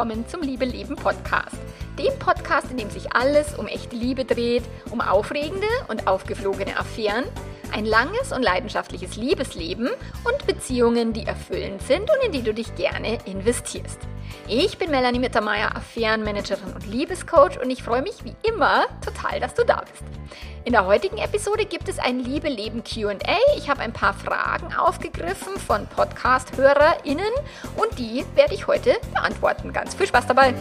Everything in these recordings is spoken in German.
willkommen zum Liebe Leben Podcast. Dem Podcast, in dem sich alles um echte Liebe dreht, um aufregende und aufgeflogene Affären, ein langes und leidenschaftliches Liebesleben und Beziehungen, die erfüllend sind und in die du dich gerne investierst. Ich bin Melanie Mittermeier, Affärenmanagerin und Liebescoach und ich freue mich wie immer total, dass du da bist. In der heutigen Episode gibt es ein Liebe Leben QA. Ich habe ein paar Fragen aufgegriffen von Podcast-HörerInnen und die werde ich heute beantworten. Ganz viel Spaß dabei!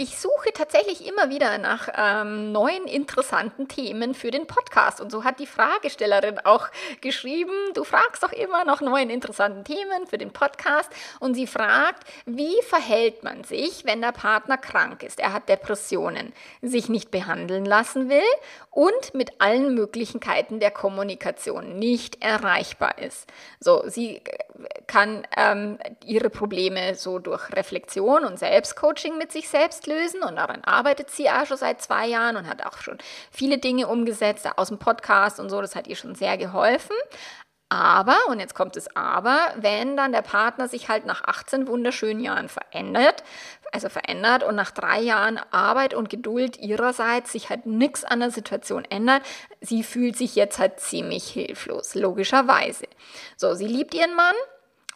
Ich suche tatsächlich immer wieder nach ähm, neuen interessanten Themen für den Podcast. Und so hat die Fragestellerin auch geschrieben, du fragst doch immer nach neuen interessanten Themen für den Podcast. Und sie fragt, wie verhält man sich, wenn der Partner krank ist? Er hat Depressionen, sich nicht behandeln lassen will und mit allen Möglichkeiten der Kommunikation nicht erreichbar ist. So, sie kann ähm, ihre Probleme so durch Reflexion und Selbstcoaching mit sich selbst lösen und daran arbeitet sie auch schon seit zwei Jahren und hat auch schon viele Dinge umgesetzt aus dem Podcast und so, das hat ihr schon sehr geholfen. Aber, und jetzt kommt das Aber, wenn dann der Partner sich halt nach 18 wunderschönen Jahren verändert, also verändert und nach drei Jahren Arbeit und Geduld ihrerseits sich halt nichts an der Situation ändert, sie fühlt sich jetzt halt ziemlich hilflos, logischerweise. So, sie liebt ihren Mann,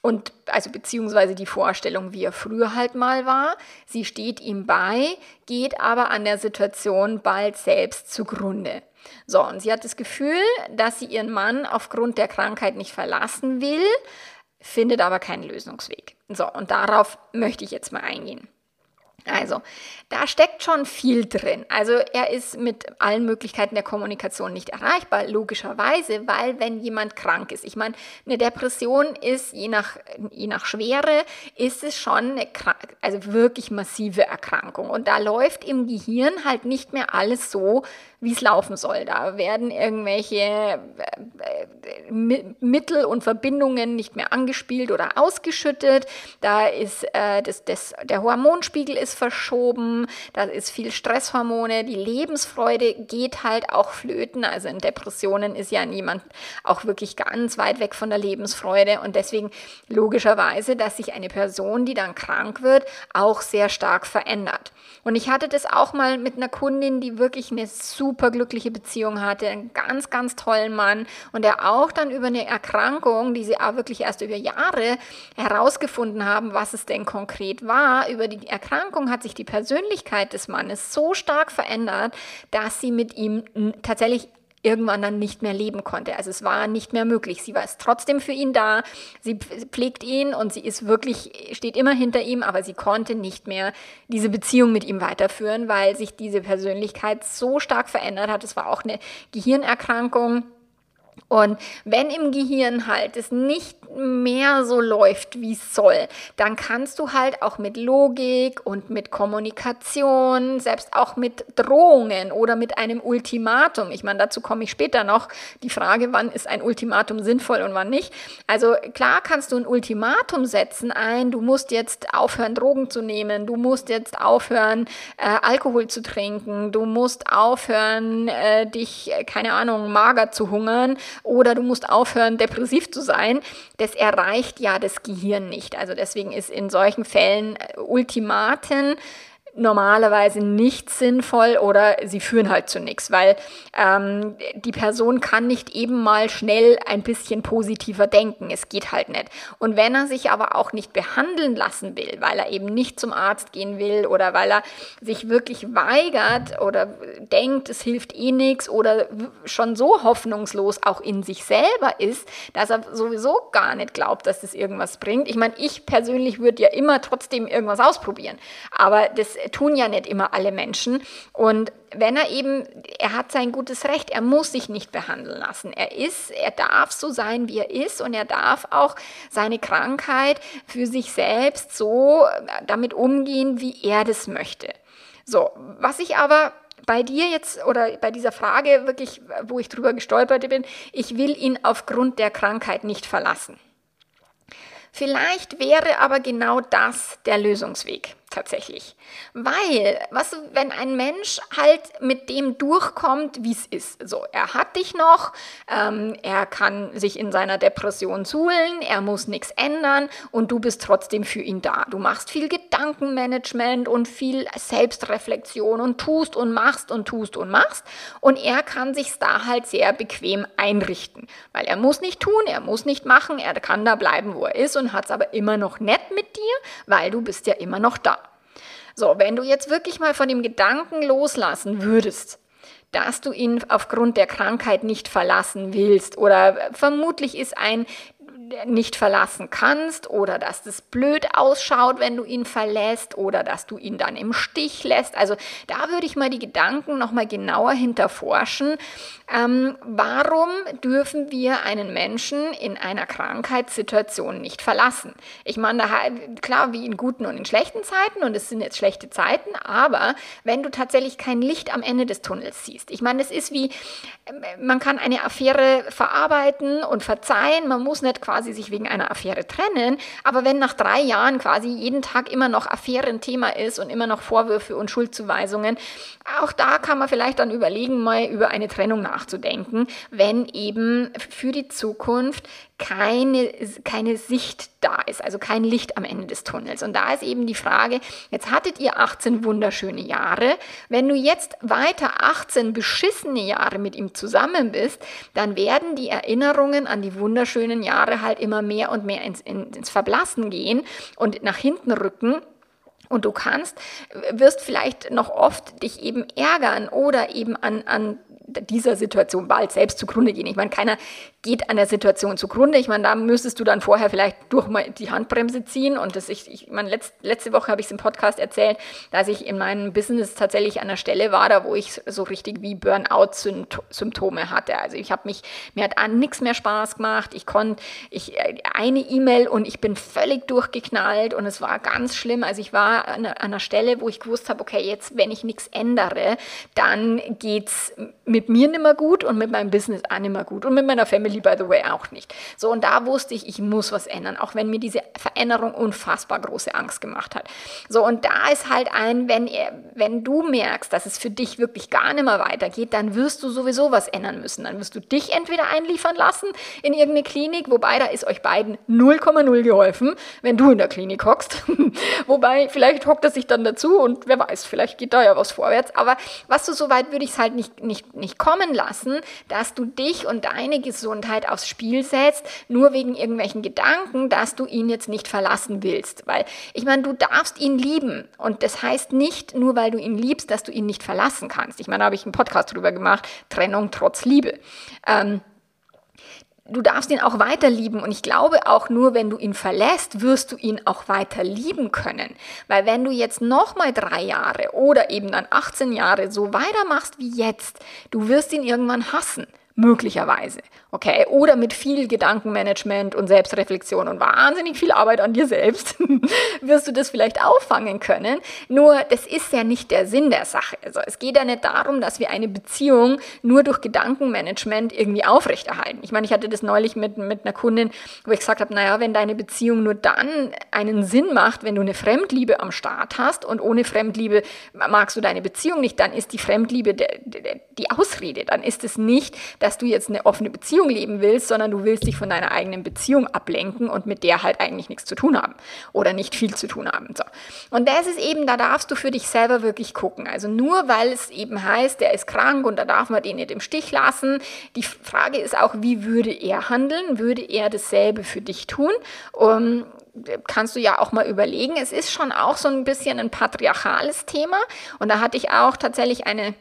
und also beziehungsweise die Vorstellung, wie er früher halt mal war. Sie steht ihm bei, geht aber an der Situation bald selbst zugrunde. So, und sie hat das Gefühl, dass sie ihren Mann aufgrund der Krankheit nicht verlassen will, findet aber keinen Lösungsweg. So, und darauf möchte ich jetzt mal eingehen. Also, da steckt schon viel drin. Also, er ist mit allen Möglichkeiten der Kommunikation nicht erreichbar, logischerweise, weil wenn jemand krank ist, ich meine, eine Depression ist, je nach, je nach Schwere, ist es schon eine, also wirklich massive Erkrankung. Und da läuft im Gehirn halt nicht mehr alles so, wie es laufen soll. Da werden irgendwelche äh, äh, Mittel und Verbindungen nicht mehr angespielt oder ausgeschüttet. Da ist äh, das, das, der Hormonspiegel ist verschoben, da ist viel Stresshormone, die Lebensfreude geht halt auch flöten. Also in Depressionen ist ja niemand auch wirklich ganz weit weg von der Lebensfreude und deswegen logischerweise, dass sich eine Person, die dann krank wird, auch sehr stark verändert. Und ich hatte das auch mal mit einer Kundin, die wirklich eine super glückliche Beziehung hatte, einen ganz, ganz tollen Mann und der auch dann über eine Erkrankung, die sie auch wirklich erst über Jahre herausgefunden haben, was es denn konkret war, über die Erkrankung hat sich die Persönlichkeit des Mannes so stark verändert, dass sie mit ihm tatsächlich irgendwann dann nicht mehr leben konnte. Also es war nicht mehr möglich. Sie war trotzdem für ihn da, sie pflegt ihn und sie ist wirklich, steht immer hinter ihm, aber sie konnte nicht mehr diese Beziehung mit ihm weiterführen, weil sich diese Persönlichkeit so stark verändert hat. Es war auch eine Gehirnerkrankung und wenn im Gehirn halt es nicht mehr so läuft, wie es soll, dann kannst du halt auch mit Logik und mit Kommunikation, selbst auch mit Drohungen oder mit einem Ultimatum, ich meine, dazu komme ich später noch, die Frage, wann ist ein Ultimatum sinnvoll und wann nicht. Also klar kannst du ein Ultimatum setzen ein, du musst jetzt aufhören, Drogen zu nehmen, du musst jetzt aufhören, äh, Alkohol zu trinken, du musst aufhören, äh, dich, äh, keine Ahnung, mager zu hungern oder du musst aufhören, depressiv zu sein. Das erreicht ja das Gehirn nicht. Also deswegen ist in solchen Fällen äh, Ultimaten normalerweise nicht sinnvoll oder sie führen halt zu nichts, weil ähm, die Person kann nicht eben mal schnell ein bisschen positiver denken. Es geht halt nicht. Und wenn er sich aber auch nicht behandeln lassen will, weil er eben nicht zum Arzt gehen will oder weil er sich wirklich weigert oder denkt, es hilft eh nichts oder schon so hoffnungslos auch in sich selber ist, dass er sowieso gar nicht glaubt, dass das irgendwas bringt. Ich meine, ich persönlich würde ja immer trotzdem irgendwas ausprobieren, aber das tun ja nicht immer alle Menschen. Und wenn er eben, er hat sein gutes Recht, er muss sich nicht behandeln lassen. Er ist, er darf so sein, wie er ist und er darf auch seine Krankheit für sich selbst so damit umgehen, wie er das möchte. So, was ich aber bei dir jetzt oder bei dieser Frage wirklich, wo ich drüber gestolpert bin, ich will ihn aufgrund der Krankheit nicht verlassen. Vielleicht wäre aber genau das der Lösungsweg. Tatsächlich. Weil, was, wenn ein Mensch halt mit dem durchkommt, wie es ist. So, er hat dich noch, ähm, er kann sich in seiner Depression suhlen, er muss nichts ändern und du bist trotzdem für ihn da. Du machst viel Gedankenmanagement und viel Selbstreflexion und tust und machst und tust und machst. Und er kann sich da halt sehr bequem einrichten. Weil er muss nicht tun, er muss nicht machen, er kann da bleiben, wo er ist und hat es aber immer noch nett mit dir, weil du bist ja immer noch da. So, wenn du jetzt wirklich mal von dem Gedanken loslassen würdest, dass du ihn aufgrund der Krankheit nicht verlassen willst oder vermutlich ist ein nicht verlassen kannst oder dass das blöd ausschaut, wenn du ihn verlässt oder dass du ihn dann im Stich lässt. Also da würde ich mal die Gedanken nochmal genauer hinterforschen. Ähm, warum dürfen wir einen Menschen in einer Krankheitssituation nicht verlassen? Ich meine, klar, wie in guten und in schlechten Zeiten und es sind jetzt schlechte Zeiten, aber wenn du tatsächlich kein Licht am Ende des Tunnels siehst, ich meine, es ist wie, man kann eine Affäre verarbeiten und verzeihen, man muss nicht quasi quasi sich wegen einer Affäre trennen, aber wenn nach drei Jahren quasi jeden Tag immer noch Affäre ein Thema ist und immer noch Vorwürfe und Schuldzuweisungen, auch da kann man vielleicht dann überlegen, mal über eine Trennung nachzudenken, wenn eben für die Zukunft keine, keine Sicht da ist, also kein Licht am Ende des Tunnels. Und da ist eben die Frage, jetzt hattet ihr 18 wunderschöne Jahre, wenn du jetzt weiter 18 beschissene Jahre mit ihm zusammen bist, dann werden die Erinnerungen an die wunderschönen Jahre halt immer mehr und mehr ins, ins Verblassen gehen und nach hinten rücken. Und du kannst, wirst vielleicht noch oft dich eben ärgern oder eben an, an dieser Situation bald selbst zugrunde gehen. Ich meine, keiner geht an der Situation zugrunde. Ich meine, da müsstest du dann vorher vielleicht durch mal die Handbremse ziehen. Und das ich, ich meine, letzt, letzte Woche habe ich es im Podcast erzählt, dass ich in meinem Business tatsächlich an der Stelle war, da wo ich so richtig wie Burnout-Symptome hatte. Also ich habe mich, mir hat an nichts mehr Spaß gemacht. Ich konnte, ich, eine E-Mail und ich bin völlig durchgeknallt und es war ganz schlimm. Also ich war an, an einer Stelle, wo ich gewusst habe, okay, jetzt, wenn ich nichts ändere, dann geht es mit mir nicht mehr gut und mit meinem Business auch nicht mehr gut und mit meiner Family, by the way, auch nicht. So, und da wusste ich, ich muss was ändern, auch wenn mir diese Veränderung unfassbar große Angst gemacht hat. So, und da ist halt ein, wenn, wenn du merkst, dass es für dich wirklich gar nicht mehr weitergeht, dann wirst du sowieso was ändern müssen. Dann wirst du dich entweder einliefern lassen in irgendeine Klinik, wobei da ist euch beiden 0,0 geholfen, wenn du in der Klinik hockst. wobei, vielleicht hockt er sich dann dazu und wer weiß, vielleicht geht da ja was vorwärts. Aber was du so weit würde ich es halt nicht, nicht, nicht kommen lassen, dass du dich und deine Gesundheit aufs Spiel setzt, nur wegen irgendwelchen Gedanken, dass du ihn jetzt nicht verlassen willst. Weil ich meine, du darfst ihn lieben und das heißt nicht, nur weil du ihn liebst, dass du ihn nicht verlassen kannst. Ich meine, da habe ich einen Podcast drüber gemacht, Trennung trotz Liebe. Ähm, du darfst ihn auch weiter lieben. Und ich glaube auch nur, wenn du ihn verlässt, wirst du ihn auch weiter lieben können. Weil wenn du jetzt nochmal drei Jahre oder eben dann 18 Jahre so weitermachst wie jetzt, du wirst ihn irgendwann hassen. Möglicherweise. Okay? Oder mit viel Gedankenmanagement und Selbstreflexion und wahnsinnig viel Arbeit an dir selbst wirst du das vielleicht auffangen können. Nur, das ist ja nicht der Sinn der Sache. Also, es geht ja nicht darum, dass wir eine Beziehung nur durch Gedankenmanagement irgendwie aufrechterhalten. Ich meine, ich hatte das neulich mit, mit einer Kundin, wo ich gesagt habe, naja, wenn deine Beziehung nur dann einen Sinn macht, wenn du eine Fremdliebe am Start hast und ohne Fremdliebe magst du deine Beziehung nicht, dann ist die Fremdliebe die Ausrede. Dann ist es nicht, dass du jetzt eine offene Beziehung leben willst, sondern du willst dich von deiner eigenen Beziehung ablenken und mit der halt eigentlich nichts zu tun haben oder nicht viel zu tun haben. So. Und das ist eben, da darfst du für dich selber wirklich gucken. Also nur weil es eben heißt, der ist krank und da darf man den nicht im Stich lassen. Die Frage ist auch, wie würde er handeln? Würde er dasselbe für dich tun? Um, kannst du ja auch mal überlegen. Es ist schon auch so ein bisschen ein patriarchales Thema. Und da hatte ich auch tatsächlich eine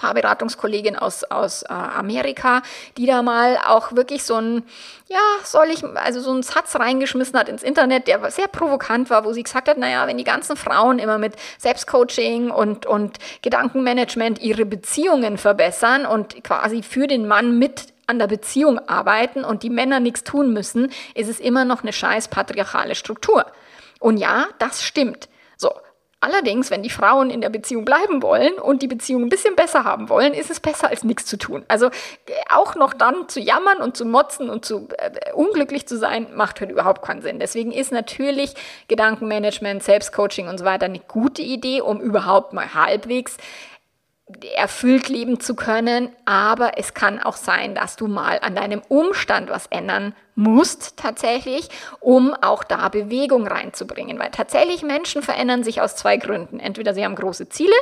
Paarberatungskollegin aus, aus äh, Amerika, die da mal auch wirklich so ein, ja, soll ich, also so einen Satz reingeschmissen hat ins Internet, der sehr provokant war, wo sie gesagt hat, naja, wenn die ganzen Frauen immer mit Selbstcoaching und, und Gedankenmanagement ihre Beziehungen verbessern und quasi für den Mann mit an der Beziehung arbeiten und die Männer nichts tun müssen, ist es immer noch eine scheiß patriarchale Struktur. Und ja, das stimmt. Allerdings, wenn die Frauen in der Beziehung bleiben wollen und die Beziehung ein bisschen besser haben wollen, ist es besser als nichts zu tun. Also äh, auch noch dann zu jammern und zu motzen und zu äh, unglücklich zu sein, macht halt überhaupt keinen Sinn. Deswegen ist natürlich Gedankenmanagement, Selbstcoaching und so weiter eine gute Idee, um überhaupt mal halbwegs erfüllt leben zu können, aber es kann auch sein, dass du mal an deinem Umstand was ändern musst tatsächlich, um auch da Bewegung reinzubringen, weil tatsächlich Menschen verändern sich aus zwei Gründen. Entweder sie haben große Ziele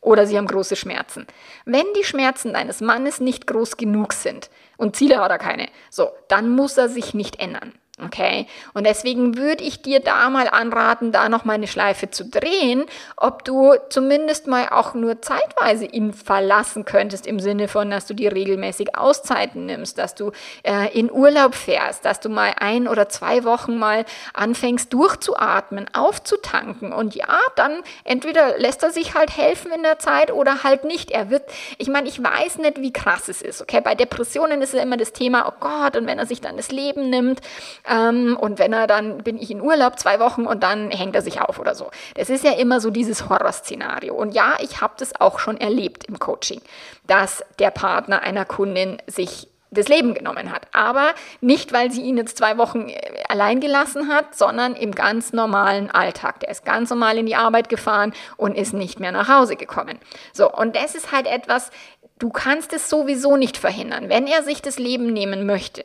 oder sie haben große Schmerzen. Wenn die Schmerzen deines Mannes nicht groß genug sind und Ziele hat er keine, so, dann muss er sich nicht ändern. Okay, und deswegen würde ich dir da mal anraten, da noch mal eine Schleife zu drehen, ob du zumindest mal auch nur zeitweise ihn verlassen könntest, im Sinne von, dass du dir regelmäßig Auszeiten nimmst, dass du äh, in Urlaub fährst, dass du mal ein oder zwei Wochen mal anfängst durchzuatmen, aufzutanken. Und ja, dann entweder lässt er sich halt helfen in der Zeit oder halt nicht. Er wird, ich meine, ich weiß nicht, wie krass es ist. Okay, bei Depressionen ist ja immer das Thema, oh Gott, und wenn er sich dann das Leben nimmt, ähm, und wenn er dann, bin ich in Urlaub zwei Wochen und dann hängt er sich auf oder so. Das ist ja immer so dieses Horrorszenario. Und ja, ich habe das auch schon erlebt im Coaching, dass der Partner einer Kundin sich das Leben genommen hat. Aber nicht, weil sie ihn jetzt zwei Wochen äh, allein gelassen hat, sondern im ganz normalen Alltag. Der ist ganz normal in die Arbeit gefahren und ist nicht mehr nach Hause gekommen. So, und das ist halt etwas, du kannst es sowieso nicht verhindern. Wenn er sich das Leben nehmen möchte,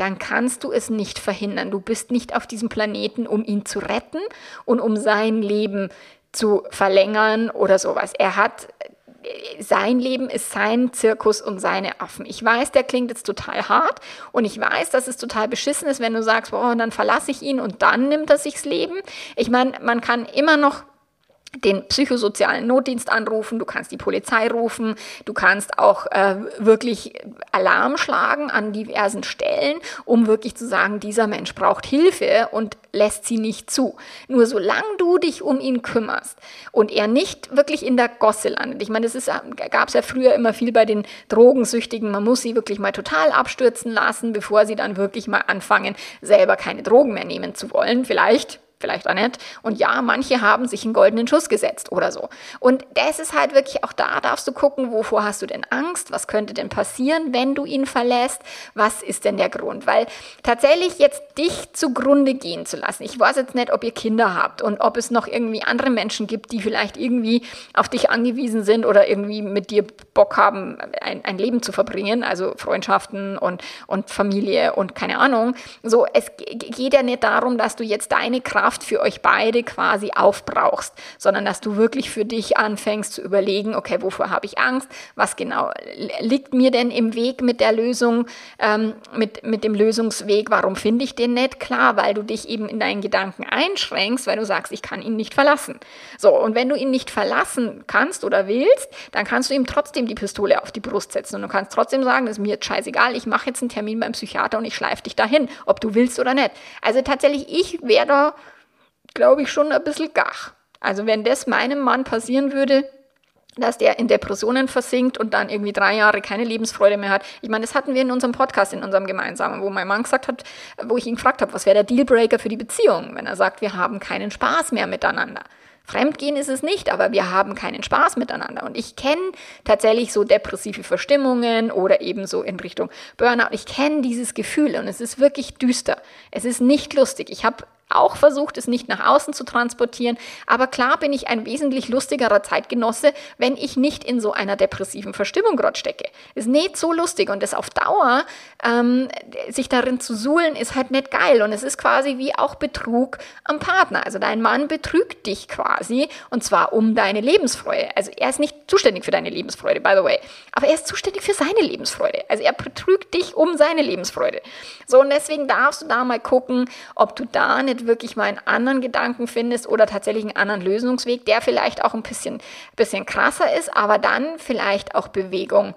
dann kannst du es nicht verhindern. Du bist nicht auf diesem Planeten, um ihn zu retten und um sein Leben zu verlängern oder sowas. Er hat sein Leben ist sein Zirkus und seine Affen. Ich weiß, der klingt jetzt total hart und ich weiß, dass es total beschissen ist, wenn du sagst, boah, dann verlasse ich ihn und dann nimmt er sich's Leben. Ich meine, man kann immer noch den psychosozialen Notdienst anrufen, du kannst die Polizei rufen, du kannst auch äh, wirklich Alarm schlagen an diversen Stellen, um wirklich zu sagen, dieser Mensch braucht Hilfe und lässt sie nicht zu. Nur solange du dich um ihn kümmerst und er nicht wirklich in der Gosse landet. Ich meine, das gab es ja früher immer viel bei den Drogensüchtigen. Man muss sie wirklich mal total abstürzen lassen, bevor sie dann wirklich mal anfangen, selber keine Drogen mehr nehmen zu wollen. Vielleicht vielleicht auch nicht. Und ja, manche haben sich einen goldenen Schuss gesetzt oder so. Und das ist halt wirklich, auch da darfst du gucken, wovor hast du denn Angst? Was könnte denn passieren, wenn du ihn verlässt? Was ist denn der Grund? Weil tatsächlich jetzt dich zugrunde gehen zu lassen, ich weiß jetzt nicht, ob ihr Kinder habt und ob es noch irgendwie andere Menschen gibt, die vielleicht irgendwie auf dich angewiesen sind oder irgendwie mit dir Bock haben, ein, ein Leben zu verbringen, also Freundschaften und, und Familie und keine Ahnung. So, es geht ja nicht darum, dass du jetzt deine Kraft Kraft für euch beide quasi aufbrauchst, sondern dass du wirklich für dich anfängst zu überlegen, okay, wovor habe ich Angst? Was genau liegt mir denn im Weg mit der Lösung, ähm, mit, mit dem Lösungsweg? Warum finde ich den nicht? Klar, weil du dich eben in deinen Gedanken einschränkst, weil du sagst, ich kann ihn nicht verlassen. So, und wenn du ihn nicht verlassen kannst oder willst, dann kannst du ihm trotzdem die Pistole auf die Brust setzen und du kannst trotzdem sagen, das ist mir jetzt scheißegal, ich mache jetzt einen Termin beim Psychiater und ich schleife dich dahin, ob du willst oder nicht. Also tatsächlich, ich wäre da glaube ich, schon ein bisschen gach. Also wenn das meinem Mann passieren würde, dass der in Depressionen versinkt und dann irgendwie drei Jahre keine Lebensfreude mehr hat. Ich meine, das hatten wir in unserem Podcast, in unserem gemeinsamen, wo mein Mann gesagt hat, wo ich ihn gefragt habe, was wäre der Dealbreaker für die Beziehung, wenn er sagt, wir haben keinen Spaß mehr miteinander. Fremdgehen ist es nicht, aber wir haben keinen Spaß miteinander. Und ich kenne tatsächlich so depressive Verstimmungen oder eben so in Richtung Burnout. Ich kenne dieses Gefühl und es ist wirklich düster. Es ist nicht lustig. Ich habe auch versucht, es nicht nach außen zu transportieren. Aber klar bin ich ein wesentlich lustigerer Zeitgenosse, wenn ich nicht in so einer depressiven Verstimmung gerade stecke. Ist nicht so lustig und das auf Dauer, ähm, sich darin zu suhlen, ist halt nicht geil. Und es ist quasi wie auch Betrug am Partner. Also dein Mann betrügt dich quasi und zwar um deine Lebensfreude. Also er ist nicht zuständig für deine Lebensfreude, by the way. Aber er ist zuständig für seine Lebensfreude. Also er betrügt dich um seine Lebensfreude. So, und deswegen darfst du da mal gucken, ob du da nicht wirklich mal einen anderen Gedanken findest oder tatsächlich einen anderen Lösungsweg, der vielleicht auch ein bisschen, bisschen krasser ist, aber dann vielleicht auch Bewegung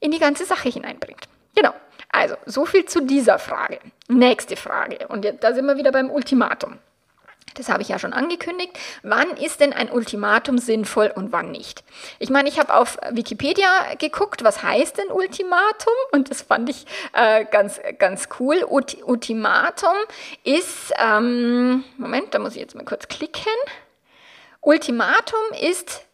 in die ganze Sache hineinbringt. Genau. Also, so viel zu dieser Frage. Nächste Frage. Und da sind wir wieder beim Ultimatum. Das habe ich ja schon angekündigt. Wann ist denn ein Ultimatum sinnvoll und wann nicht? Ich meine, ich habe auf Wikipedia geguckt, was heißt denn Ultimatum? Und das fand ich äh, ganz, ganz cool. Ultimatum ist, ähm, Moment, da muss ich jetzt mal kurz klicken. Ultimatum ist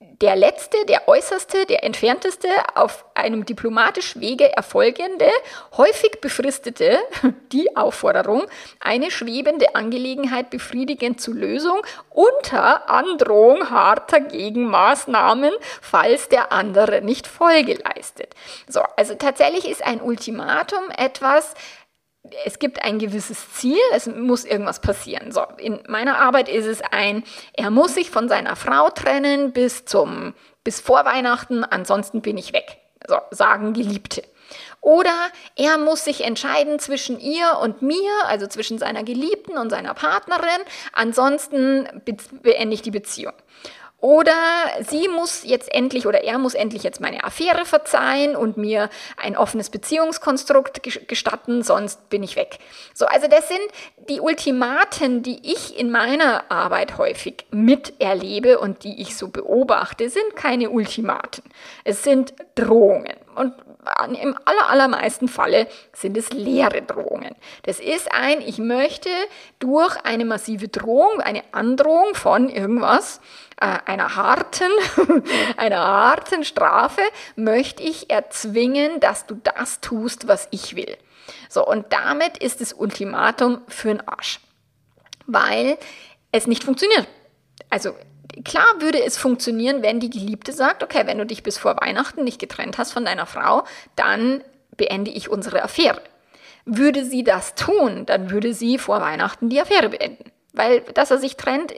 der letzte, der äußerste, der entfernteste, auf einem diplomatisch Wege erfolgende, häufig befristete, die Aufforderung, eine schwebende Angelegenheit befriedigend zur Lösung unter Androhung harter Gegenmaßnahmen, falls der andere nicht Folge leistet. So, also tatsächlich ist ein Ultimatum etwas, es gibt ein gewisses Ziel, es muss irgendwas passieren. So, in meiner Arbeit ist es ein, er muss sich von seiner Frau trennen bis zum, bis vor Weihnachten, ansonsten bin ich weg. So, sagen Geliebte. Oder er muss sich entscheiden zwischen ihr und mir, also zwischen seiner Geliebten und seiner Partnerin, ansonsten beende ich die Beziehung. Oder sie muss jetzt endlich oder er muss endlich jetzt meine Affäre verzeihen und mir ein offenes Beziehungskonstrukt gestatten, sonst bin ich weg. So, also das sind die Ultimaten, die ich in meiner Arbeit häufig miterlebe und die ich so beobachte, sind keine Ultimaten. Es sind Drohungen. Und im aller, allermeisten Falle sind es leere Drohungen. Das ist ein, ich möchte durch eine massive Drohung, eine Androhung von irgendwas, äh, einer harten, einer harten Strafe, möchte ich erzwingen, dass du das tust, was ich will. So, und damit ist das Ultimatum für den Arsch. Weil es nicht funktioniert. Also Klar würde es funktionieren, wenn die Geliebte sagt, okay, wenn du dich bis vor Weihnachten nicht getrennt hast von deiner Frau, dann beende ich unsere Affäre. Würde sie das tun, dann würde sie vor Weihnachten die Affäre beenden. Weil, dass er sich trennt,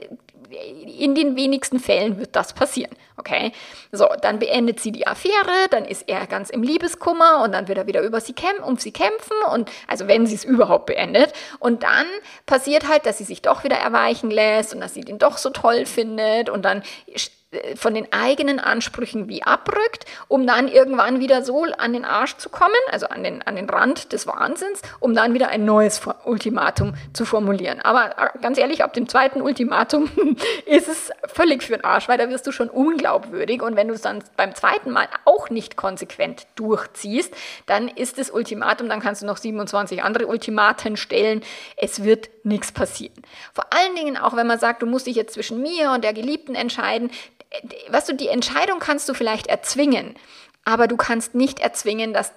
in den wenigsten Fällen wird das passieren. Okay? So, dann beendet sie die Affäre, dann ist er ganz im Liebeskummer und dann wird er wieder über sie kämpfen, um sie kämpfen und also wenn sie es überhaupt beendet. Und dann passiert halt, dass sie sich doch wieder erweichen lässt und dass sie den doch so toll findet und dann von den eigenen Ansprüchen wie abrückt, um dann irgendwann wieder so an den Arsch zu kommen, also an den, an den Rand des Wahnsinns, um dann wieder ein neues Ultimatum zu formulieren. Aber äh, ganz ehrlich, ab dem zweiten Ultimatum ist es völlig für den Arsch, weil da wirst du schon unglaubwürdig und wenn du es dann beim zweiten Mal auch nicht konsequent durchziehst, dann ist das Ultimatum, dann kannst du noch 27 andere Ultimaten stellen, es wird nichts passieren. Vor allen Dingen auch, wenn man sagt, du musst dich jetzt zwischen mir und der Geliebten entscheiden, weißt du, die Entscheidung kannst du vielleicht erzwingen, aber du kannst nicht erzwingen, dass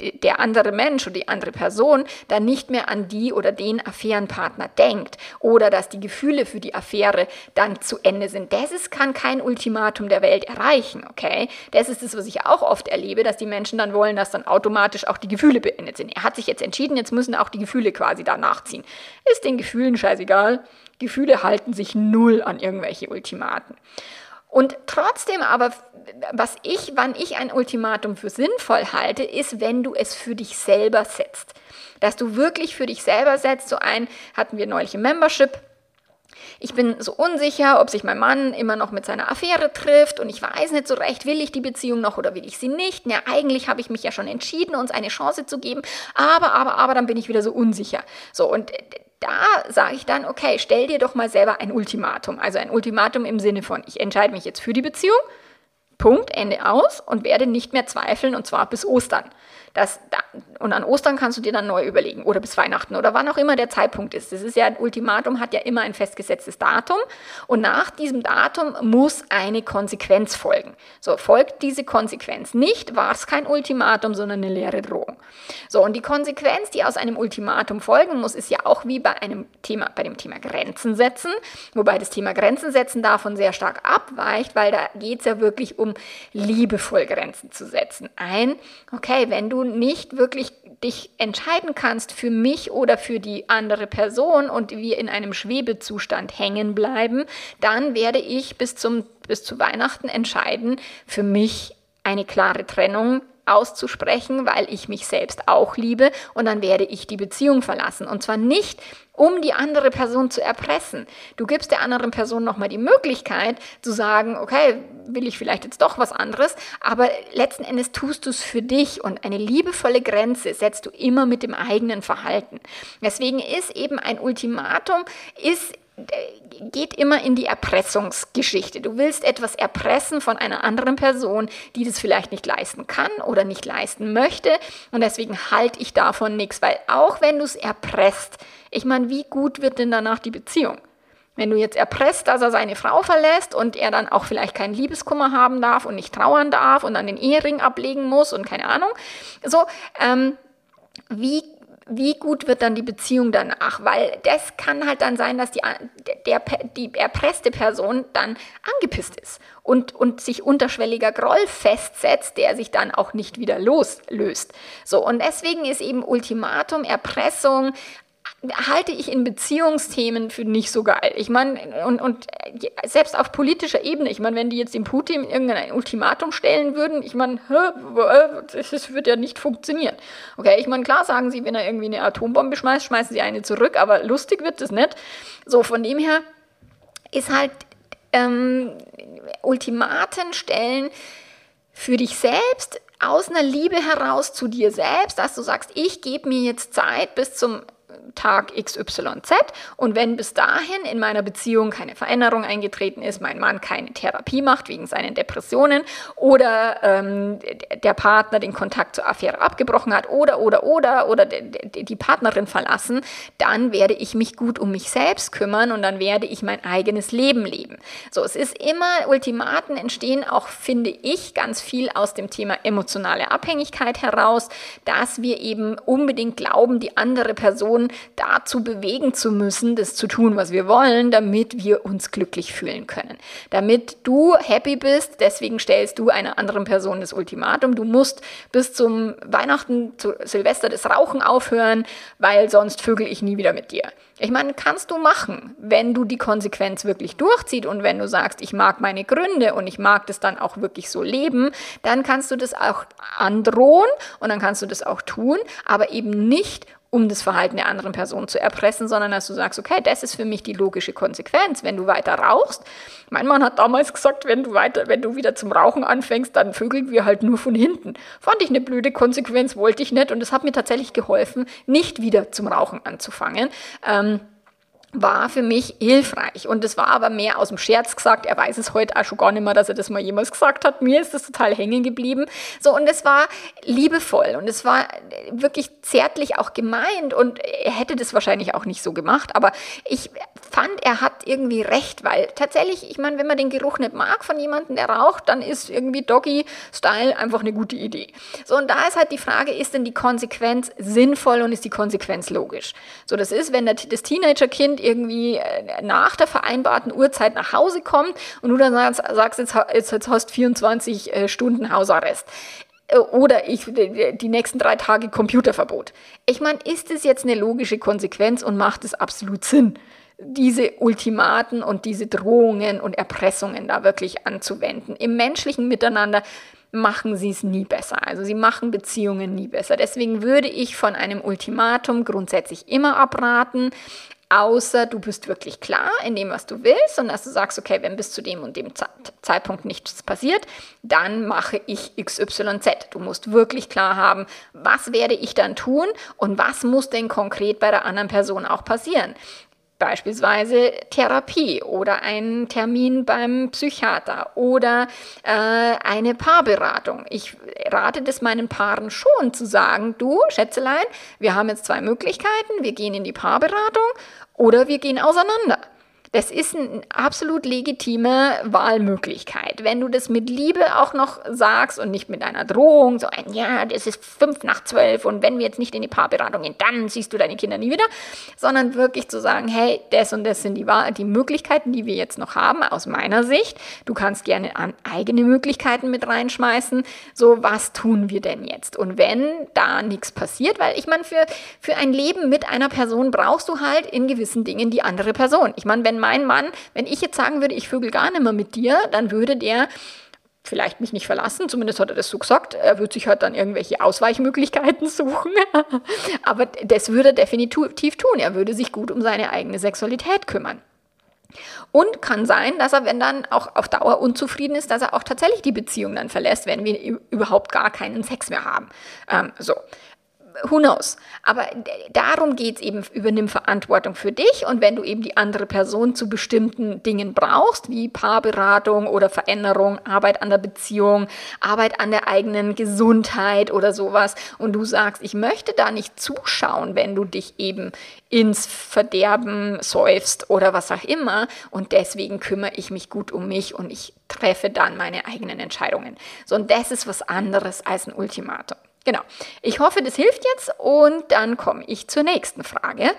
der andere Mensch oder die andere Person dann nicht mehr an die oder den Affärenpartner denkt oder dass die Gefühle für die Affäre dann zu Ende sind. Das ist, kann kein Ultimatum der Welt erreichen, okay? Das ist das, was ich auch oft erlebe, dass die Menschen dann wollen, dass dann automatisch auch die Gefühle beendet sind. Er hat sich jetzt entschieden, jetzt müssen auch die Gefühle quasi danach ziehen. Ist den Gefühlen scheißegal. Gefühle halten sich null an irgendwelche Ultimaten. Und trotzdem aber, was ich, wann ich ein Ultimatum für sinnvoll halte, ist, wenn du es für dich selber setzt. Dass du wirklich für dich selber setzt, so ein, hatten wir neulich im Membership, ich bin so unsicher, ob sich mein Mann immer noch mit seiner Affäre trifft und ich weiß nicht so recht, will ich die Beziehung noch oder will ich sie nicht. Ja, eigentlich habe ich mich ja schon entschieden, uns eine Chance zu geben, aber, aber, aber, dann bin ich wieder so unsicher. So, und da sage ich dann, okay, stell dir doch mal selber ein Ultimatum. Also ein Ultimatum im Sinne von, ich entscheide mich jetzt für die Beziehung, Punkt, Ende aus und werde nicht mehr zweifeln und zwar bis Ostern. Das, und an Ostern kannst du dir dann neu überlegen oder bis Weihnachten oder wann auch immer der Zeitpunkt ist. Das ist ja ein Ultimatum, hat ja immer ein festgesetztes Datum und nach diesem Datum muss eine Konsequenz folgen. So, folgt diese Konsequenz nicht, war es kein Ultimatum, sondern eine leere Drohung. So, und die Konsequenz, die aus einem Ultimatum folgen muss, ist ja auch wie bei einem Thema, bei dem Thema Grenzen setzen, wobei das Thema Grenzen setzen davon sehr stark abweicht, weil da geht es ja wirklich um liebevoll Grenzen zu setzen. Ein, okay, wenn du nicht wirklich dich entscheiden kannst für mich oder für die andere Person und wir in einem Schwebezustand hängen bleiben, dann werde ich bis zum bis zu Weihnachten entscheiden, für mich eine klare Trennung auszusprechen, weil ich mich selbst auch liebe und dann werde ich die Beziehung verlassen. Und zwar nicht, um die andere Person zu erpressen. Du gibst der anderen Person nochmal die Möglichkeit zu sagen, okay, will ich vielleicht jetzt doch was anderes, aber letzten Endes tust du es für dich und eine liebevolle Grenze setzt du immer mit dem eigenen Verhalten. Deswegen ist eben ein Ultimatum, ist geht immer in die Erpressungsgeschichte. Du willst etwas erpressen von einer anderen Person, die das vielleicht nicht leisten kann oder nicht leisten möchte. Und deswegen halte ich davon nichts, weil auch wenn du es erpresst, ich meine, wie gut wird denn danach die Beziehung? Wenn du jetzt erpresst, dass er seine Frau verlässt und er dann auch vielleicht keinen Liebeskummer haben darf und nicht trauern darf und dann den Ehering ablegen muss und keine Ahnung, so, ähm, wie wie gut wird dann die Beziehung danach? Weil das kann halt dann sein, dass die, der, die erpresste Person dann angepisst ist und, und sich unterschwelliger Groll festsetzt, der sich dann auch nicht wieder loslöst. So, und deswegen ist eben Ultimatum, Erpressung, halte ich in Beziehungsthemen für nicht so geil. Ich meine, und, und selbst auf politischer Ebene, ich meine, wenn die jetzt dem Putin irgendein Ultimatum stellen würden, ich meine, das wird ja nicht funktionieren. Okay, ich meine, klar sagen sie, wenn er irgendwie eine Atombombe schmeißt, schmeißen sie eine zurück, aber lustig wird das nicht. So, von dem her ist halt ähm, Ultimaten stellen für dich selbst aus einer Liebe heraus zu dir selbst, dass du sagst, ich gebe mir jetzt Zeit bis zum Tag XYZ und wenn bis dahin in meiner Beziehung keine Veränderung eingetreten ist, mein Mann keine Therapie macht wegen seinen Depressionen oder ähm, der Partner den Kontakt zur Affäre abgebrochen hat oder oder oder oder die Partnerin verlassen, dann werde ich mich gut um mich selbst kümmern und dann werde ich mein eigenes Leben leben. So, es ist immer, Ultimaten entstehen auch, finde ich, ganz viel aus dem Thema emotionale Abhängigkeit heraus, dass wir eben unbedingt glauben, die andere Person dazu bewegen zu müssen, das zu tun, was wir wollen, damit wir uns glücklich fühlen können. Damit du happy bist, deswegen stellst du einer anderen Person das Ultimatum. Du musst bis zum Weihnachten, zu Silvester das Rauchen aufhören, weil sonst vögel ich nie wieder mit dir. Ich meine, kannst du machen, wenn du die Konsequenz wirklich durchziehst und wenn du sagst, ich mag meine Gründe und ich mag das dann auch wirklich so leben, dann kannst du das auch androhen und dann kannst du das auch tun, aber eben nicht um das Verhalten der anderen Person zu erpressen, sondern dass du sagst, okay, das ist für mich die logische Konsequenz. Wenn du weiter rauchst, mein Mann hat damals gesagt, wenn du weiter, wenn du wieder zum Rauchen anfängst, dann vögeln wir halt nur von hinten. Fand ich eine blöde Konsequenz, wollte ich nicht und es hat mir tatsächlich geholfen, nicht wieder zum Rauchen anzufangen. Ähm, war für mich hilfreich. Und es war aber mehr aus dem Scherz gesagt. Er weiß es heute auch schon gar nicht mehr, dass er das mal jemals gesagt hat. Mir ist das total hängen geblieben. So, und es war liebevoll und es war wirklich zärtlich auch gemeint und er hätte das wahrscheinlich auch nicht so gemacht. Aber ich fand, er hat irgendwie recht, weil tatsächlich, ich meine, wenn man den Geruch nicht mag von jemandem, der raucht, dann ist irgendwie Doggy-Style einfach eine gute Idee. So, und da ist halt die Frage, ist denn die Konsequenz sinnvoll und ist die Konsequenz logisch? So, das ist, wenn das Teenager-Kind irgendwie äh, nach der vereinbarten Uhrzeit nach Hause kommt und du dann sagst, jetzt, jetzt, jetzt hast 24 äh, Stunden Hausarrest äh, oder ich die nächsten drei Tage Computerverbot. Ich meine, ist es jetzt eine logische Konsequenz und macht es absolut Sinn, diese Ultimaten und diese Drohungen und Erpressungen da wirklich anzuwenden? Im menschlichen Miteinander machen sie es nie besser. Also sie machen Beziehungen nie besser. Deswegen würde ich von einem Ultimatum grundsätzlich immer abraten außer du bist wirklich klar in dem, was du willst und dass du sagst, okay, wenn bis zu dem und dem Zeitpunkt nichts passiert, dann mache ich XYZ. Du musst wirklich klar haben, was werde ich dann tun und was muss denn konkret bei der anderen Person auch passieren. Beispielsweise Therapie oder ein Termin beim Psychiater oder äh, eine Paarberatung. Ich rate das meinen Paaren schon zu sagen, du Schätzelein, wir haben jetzt zwei Möglichkeiten, wir gehen in die Paarberatung oder wir gehen auseinander. Das ist eine absolut legitime Wahlmöglichkeit. Wenn du das mit Liebe auch noch sagst und nicht mit einer Drohung, so ein, ja, das ist fünf nach zwölf und wenn wir jetzt nicht in die Paarberatung gehen, dann siehst du deine Kinder nie wieder, sondern wirklich zu sagen, hey, das und das sind die, die Möglichkeiten, die wir jetzt noch haben, aus meiner Sicht. Du kannst gerne an eigene Möglichkeiten mit reinschmeißen. So, was tun wir denn jetzt? Und wenn da nichts passiert, weil ich meine, für, für ein Leben mit einer Person brauchst du halt in gewissen Dingen die andere Person. Ich meine, wenn mein Mann, wenn ich jetzt sagen würde, ich vögel gar nicht mehr mit dir, dann würde der vielleicht mich nicht verlassen, zumindest hat er das so gesagt. Er würde sich halt dann irgendwelche Ausweichmöglichkeiten suchen. Aber das würde er definitiv tun. Er würde sich gut um seine eigene Sexualität kümmern. Und kann sein, dass er, wenn dann auch auf Dauer unzufrieden ist, dass er auch tatsächlich die Beziehung dann verlässt, wenn wir überhaupt gar keinen Sex mehr haben. Ähm, so who knows? Aber darum geht es eben, übernimm Verantwortung für dich und wenn du eben die andere Person zu bestimmten Dingen brauchst, wie Paarberatung oder Veränderung, Arbeit an der Beziehung, Arbeit an der eigenen Gesundheit oder sowas und du sagst, ich möchte da nicht zuschauen, wenn du dich eben ins Verderben säufst oder was auch immer und deswegen kümmere ich mich gut um mich und ich treffe dann meine eigenen Entscheidungen. So, und das ist was anderes als ein Ultimatum. Genau. Ich hoffe, das hilft jetzt und dann komme ich zur nächsten Frage.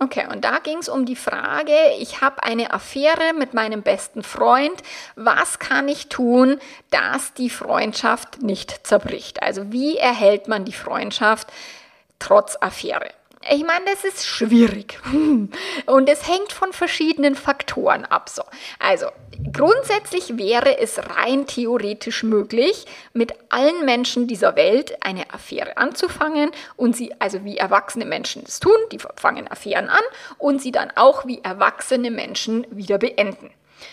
Okay, und da ging es um die Frage, ich habe eine Affäre mit meinem besten Freund. Was kann ich tun, dass die Freundschaft nicht zerbricht? Also wie erhält man die Freundschaft trotz Affäre? Ich meine, das ist schwierig und es hängt von verschiedenen Faktoren ab. So. Also grundsätzlich wäre es rein theoretisch möglich, mit allen Menschen dieser Welt eine Affäre anzufangen und sie, also wie erwachsene Menschen das tun, die fangen Affären an und sie dann auch wie erwachsene Menschen wieder beenden.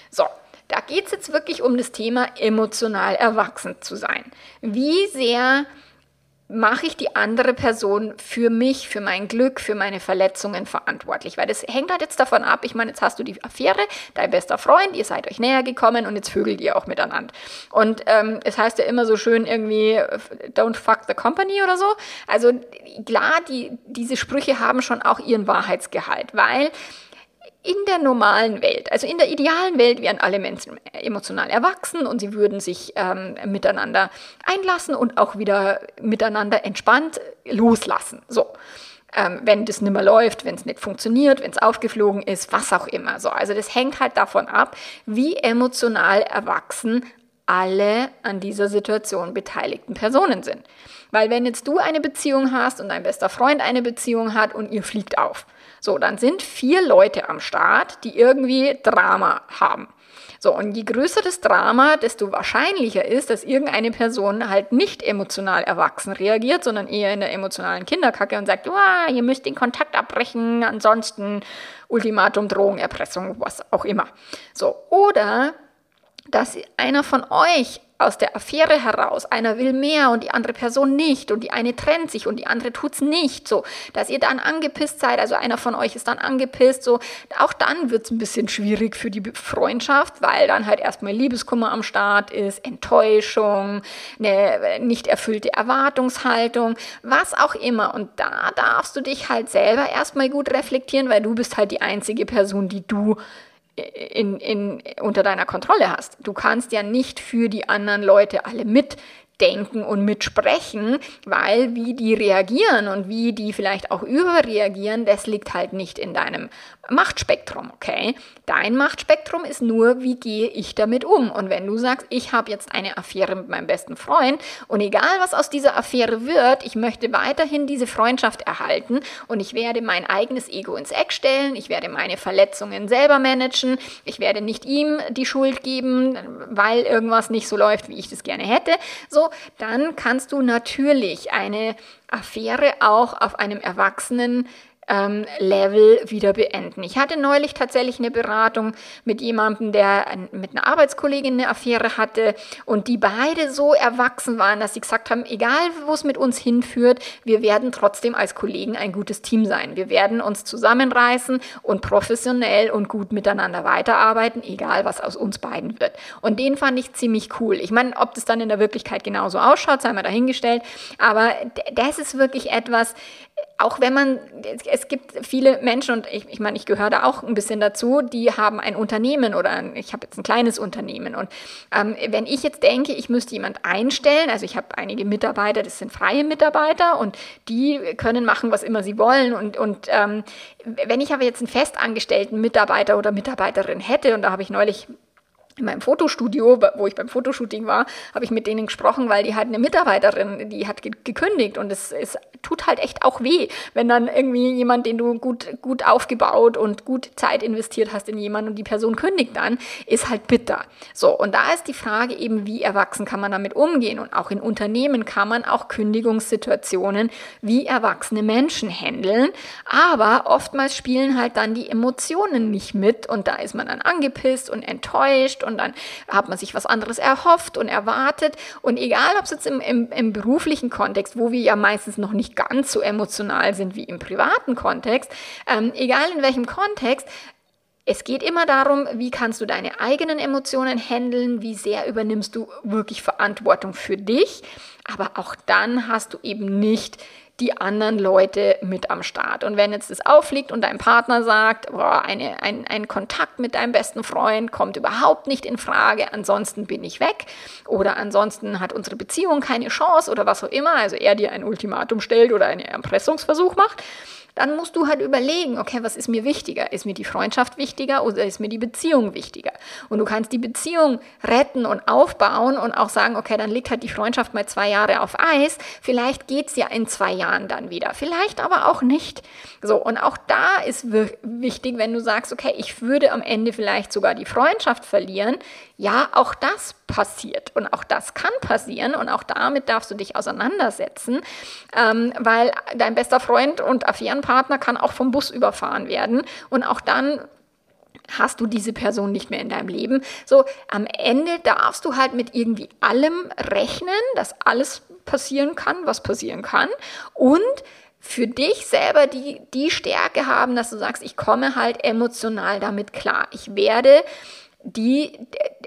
So, da geht es jetzt wirklich um das Thema emotional erwachsen zu sein. Wie sehr mache ich die andere Person für mich, für mein Glück, für meine Verletzungen verantwortlich. Weil das hängt halt jetzt davon ab, ich meine, jetzt hast du die Affäre, dein bester Freund, ihr seid euch näher gekommen und jetzt vögelt ihr auch miteinander. Und ähm, es heißt ja immer so schön irgendwie, don't fuck the company oder so. Also klar, die, diese Sprüche haben schon auch ihren Wahrheitsgehalt, weil in der normalen Welt, also in der idealen Welt, wären alle Menschen emotional erwachsen und sie würden sich ähm, miteinander einlassen und auch wieder miteinander entspannt loslassen. So. Ähm, wenn das nicht mehr läuft, wenn es nicht funktioniert, wenn es aufgeflogen ist, was auch immer. So, also das hängt halt davon ab, wie emotional erwachsen alle an dieser Situation beteiligten Personen sind. Weil wenn jetzt du eine Beziehung hast und dein bester Freund eine Beziehung hat und ihr fliegt auf, so, dann sind vier Leute am Start, die irgendwie Drama haben. So, und je größer das Drama, desto wahrscheinlicher ist, dass irgendeine Person halt nicht emotional erwachsen reagiert, sondern eher in der emotionalen Kinderkacke und sagt, ihr müsst den Kontakt abbrechen, ansonsten Ultimatum, Drohung, Erpressung, was auch immer. So, oder dass einer von euch aus der Affäre heraus, einer will mehr und die andere Person nicht und die eine trennt sich und die andere tut's nicht, so, dass ihr dann angepisst seid, also einer von euch ist dann angepisst, so, auch dann wird's ein bisschen schwierig für die Freundschaft, weil dann halt erstmal Liebeskummer am Start ist, Enttäuschung, eine nicht erfüllte Erwartungshaltung, was auch immer. Und da darfst du dich halt selber erstmal gut reflektieren, weil du bist halt die einzige Person, die du in, in, unter deiner Kontrolle hast. Du kannst ja nicht für die anderen Leute alle mit mitdenken und mitsprechen, weil wie die reagieren und wie die vielleicht auch überreagieren, das liegt halt nicht in deinem Machtspektrum, okay? Dein Machtspektrum ist nur, wie gehe ich damit um? Und wenn du sagst, ich habe jetzt eine Affäre mit meinem besten Freund und egal was aus dieser Affäre wird, ich möchte weiterhin diese Freundschaft erhalten und ich werde mein eigenes Ego ins Eck stellen, ich werde meine Verletzungen selber managen, ich werde nicht ihm die Schuld geben, weil irgendwas nicht so läuft, wie ich das gerne hätte, so dann kannst du natürlich eine Affäre auch auf einem Erwachsenen ähm, Level wieder beenden. Ich hatte neulich tatsächlich eine Beratung mit jemandem, der mit einer Arbeitskollegin eine Affäre hatte und die beide so erwachsen waren, dass sie gesagt haben, egal wo es mit uns hinführt, wir werden trotzdem als Kollegen ein gutes Team sein. Wir werden uns zusammenreißen und professionell und gut miteinander weiterarbeiten, egal was aus uns beiden wird. Und den fand ich ziemlich cool. Ich meine, ob das dann in der Wirklichkeit genauso ausschaut, sei mal dahingestellt, aber das ist wirklich etwas, auch wenn man, es gibt viele Menschen und ich, ich meine, ich gehöre da auch ein bisschen dazu, die haben ein Unternehmen oder ein, ich habe jetzt ein kleines Unternehmen. Und ähm, wenn ich jetzt denke, ich müsste jemand einstellen, also ich habe einige Mitarbeiter, das sind freie Mitarbeiter und die können machen, was immer sie wollen. Und, und ähm, wenn ich aber jetzt einen festangestellten Mitarbeiter oder Mitarbeiterin hätte und da habe ich neulich in meinem Fotostudio, wo ich beim Fotoshooting war, habe ich mit denen gesprochen, weil die halt eine Mitarbeiterin, die hat gekündigt und es, es tut halt echt auch weh, wenn dann irgendwie jemand, den du gut, gut aufgebaut und gut Zeit investiert hast in jemanden und die Person kündigt dann, ist halt bitter. So, und da ist die Frage eben, wie erwachsen kann man damit umgehen und auch in Unternehmen kann man auch Kündigungssituationen wie erwachsene Menschen handeln, aber oftmals spielen halt dann die Emotionen nicht mit und da ist man dann angepisst und enttäuscht und dann hat man sich was anderes erhofft und erwartet. Und egal, ob es jetzt im, im, im beruflichen Kontext, wo wir ja meistens noch nicht ganz so emotional sind wie im privaten Kontext, ähm, egal in welchem Kontext, es geht immer darum, wie kannst du deine eigenen Emotionen handeln, wie sehr übernimmst du wirklich Verantwortung für dich, aber auch dann hast du eben nicht die anderen Leute mit am Start. Und wenn jetzt das auffliegt und dein Partner sagt, boah, eine, ein, ein Kontakt mit deinem besten Freund kommt überhaupt nicht in Frage, ansonsten bin ich weg. Oder ansonsten hat unsere Beziehung keine Chance oder was auch immer, also er dir ein Ultimatum stellt oder einen Erpressungsversuch macht, dann musst du halt überlegen, okay, was ist mir wichtiger? Ist mir die Freundschaft wichtiger oder ist mir die Beziehung wichtiger? Und du kannst die Beziehung retten und aufbauen und auch sagen, okay, dann liegt halt die Freundschaft mal zwei Jahre auf Eis. Vielleicht geht es ja in zwei Jahren dann wieder. Vielleicht aber auch nicht. So, und auch da ist wichtig, wenn du sagst, okay, ich würde am Ende vielleicht sogar die Freundschaft verlieren. Ja, auch das passiert und auch das kann passieren und auch damit darfst du dich auseinandersetzen, ähm, weil dein bester Freund und Affärenpartner kann auch vom Bus überfahren werden und auch dann hast du diese Person nicht mehr in deinem Leben. So, am Ende darfst du halt mit irgendwie allem rechnen, dass alles passieren kann, was passieren kann und für dich selber die, die Stärke haben, dass du sagst, ich komme halt emotional damit klar. Ich werde die,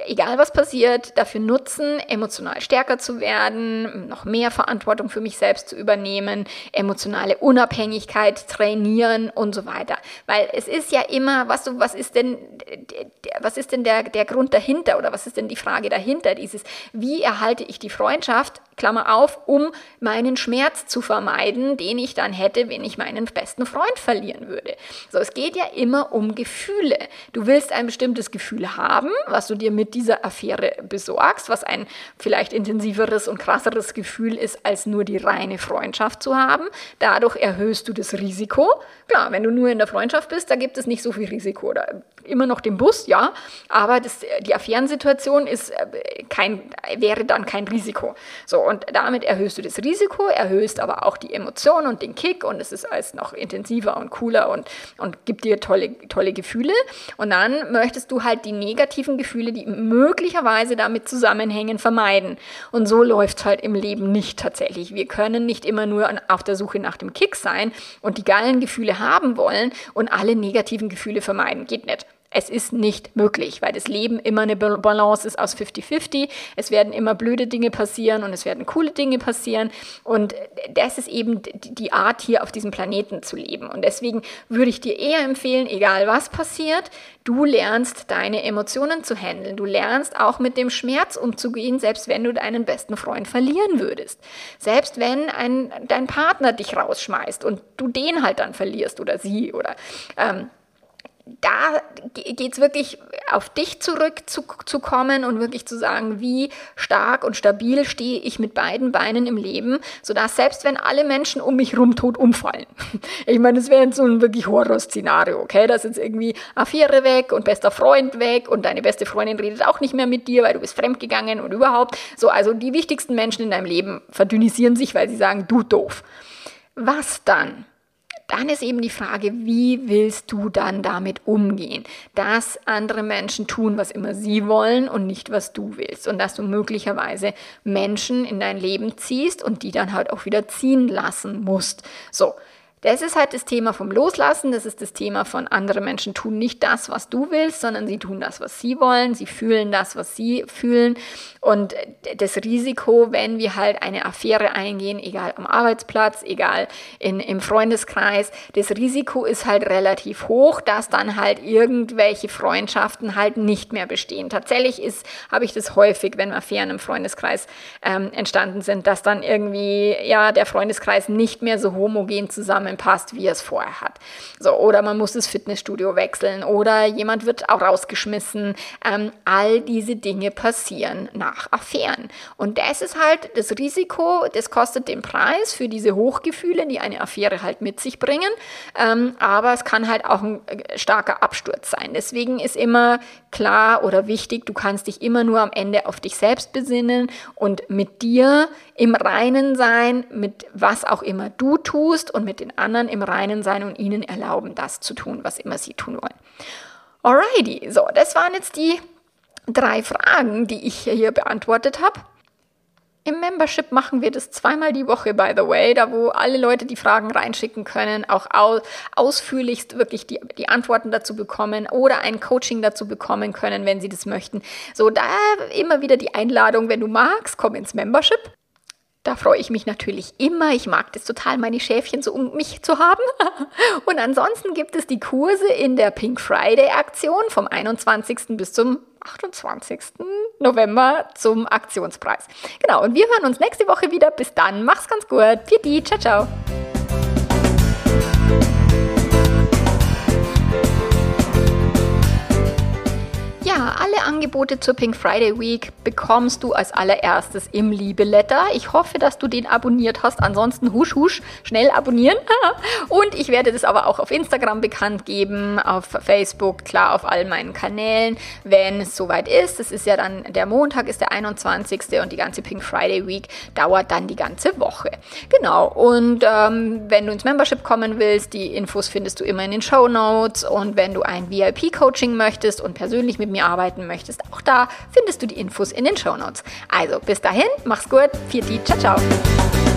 egal was passiert, dafür nutzen, emotional stärker zu werden, noch mehr Verantwortung für mich selbst zu übernehmen, emotionale Unabhängigkeit trainieren und so weiter. Weil es ist ja immer, was, du, was ist denn, was ist denn der, der Grund dahinter oder was ist denn die Frage dahinter? Dieses, wie erhalte ich die Freundschaft, Klammer auf, um meinen Schmerz zu vermeiden, den ich dann hätte, wenn ich meinen besten Freund verlieren würde. So, es geht ja immer um Gefühle. Du willst ein bestimmtes Gefühl haben haben, was du dir mit dieser Affäre besorgst, was ein vielleicht intensiveres und krasseres Gefühl ist, als nur die reine Freundschaft zu haben. Dadurch erhöhst du das Risiko. Klar, wenn du nur in der Freundschaft bist, da gibt es nicht so viel Risiko. Da immer noch den Bus, ja, aber das, die Affärensituation ist äh, kein, wäre dann kein Risiko. So, und damit erhöhst du das Risiko, erhöhst aber auch die Emotion und den Kick und es ist alles noch intensiver und cooler und, und gibt dir tolle, tolle Gefühle. Und dann möchtest du halt die negativen Gefühle, die möglicherweise damit zusammenhängen, vermeiden. Und so läuft es halt im Leben nicht tatsächlich. Wir können nicht immer nur auf der Suche nach dem Kick sein und die geilen Gefühle haben wollen und alle negativen Gefühle vermeiden. Geht nicht. Es ist nicht möglich, weil das Leben immer eine Balance ist aus 50-50. Es werden immer blöde Dinge passieren und es werden coole Dinge passieren. Und das ist eben die Art, hier auf diesem Planeten zu leben. Und deswegen würde ich dir eher empfehlen, egal was passiert, du lernst deine Emotionen zu handeln. Du lernst auch mit dem Schmerz umzugehen, selbst wenn du deinen besten Freund verlieren würdest. Selbst wenn ein, dein Partner dich rausschmeißt und du den halt dann verlierst oder sie oder ähm, da geht es wirklich auf dich zurückzukommen und wirklich zu sagen, wie stark und stabil stehe ich mit beiden Beinen im Leben, sodass selbst wenn alle Menschen um mich rum tot umfallen, ich meine, das wäre jetzt so ein wirklich Horrorszenario, okay, da ist irgendwie Affäre weg und bester Freund weg und deine beste Freundin redet auch nicht mehr mit dir, weil du bist fremdgegangen und überhaupt, so, also die wichtigsten Menschen in deinem Leben verdünnisieren sich, weil sie sagen, du doof. Was dann? Dann ist eben die Frage, wie willst du dann damit umgehen, dass andere Menschen tun, was immer sie wollen und nicht, was du willst. Und dass du möglicherweise Menschen in dein Leben ziehst und die dann halt auch wieder ziehen lassen musst. So, das ist halt das Thema vom Loslassen, das ist das Thema von andere Menschen tun nicht das, was du willst, sondern sie tun das, was sie wollen, sie fühlen das, was sie fühlen. Und das Risiko, wenn wir halt eine Affäre eingehen, egal am Arbeitsplatz, egal in, im Freundeskreis, das Risiko ist halt relativ hoch, dass dann halt irgendwelche Freundschaften halt nicht mehr bestehen. Tatsächlich ist, habe ich das häufig, wenn Affären im Freundeskreis ähm, entstanden sind, dass dann irgendwie, ja, der Freundeskreis nicht mehr so homogen zusammen zusammenpasst, wie er es vorher hat. So, oder man muss das Fitnessstudio wechseln oder jemand wird auch rausgeschmissen. Ähm, all diese Dinge passieren nach Affären. Und das ist halt das Risiko, das kostet den Preis für diese Hochgefühle, die eine Affäre halt mit sich bringen. Ähm, aber es kann halt auch ein äh, starker Absturz sein. Deswegen ist immer klar oder wichtig, du kannst dich immer nur am Ende auf dich selbst besinnen und mit dir im Reinen sein, mit was auch immer du tust und mit den anderen im Reinen sein und ihnen erlauben, das zu tun, was immer sie tun wollen. Alrighty, so, das waren jetzt die drei Fragen, die ich hier beantwortet habe. Im Membership machen wir das zweimal die Woche, by the way, da wo alle Leute die Fragen reinschicken können, auch au ausführlichst wirklich die, die Antworten dazu bekommen oder ein Coaching dazu bekommen können, wenn sie das möchten. So, da immer wieder die Einladung, wenn du magst, komm ins Membership. Da freue ich mich natürlich immer. Ich mag das total, meine Schäfchen so um mich zu haben. Und ansonsten gibt es die Kurse in der Pink Friday Aktion vom 21. bis zum 28. November zum Aktionspreis. Genau, und wir hören uns nächste Woche wieder. Bis dann, mach's ganz gut. Piti, ciao, ciao. Alle Angebote zur Pink Friday Week bekommst du als allererstes im Liebeletter. Ich hoffe, dass du den abonniert hast. Ansonsten husch husch, schnell abonnieren. Und ich werde das aber auch auf Instagram bekannt geben, auf Facebook, klar, auf all meinen Kanälen, wenn es soweit ist. Es ist ja dann, der Montag ist der 21. und die ganze Pink Friday Week dauert dann die ganze Woche. Genau. Und ähm, wenn du ins Membership kommen willst, die Infos findest du immer in den Show Notes. Und wenn du ein VIP-Coaching möchtest und persönlich mit mir arbeiten möchtest, auch da findest du die Infos in den Show Notes. Also bis dahin, mach's gut, Vierti, ciao, ciao.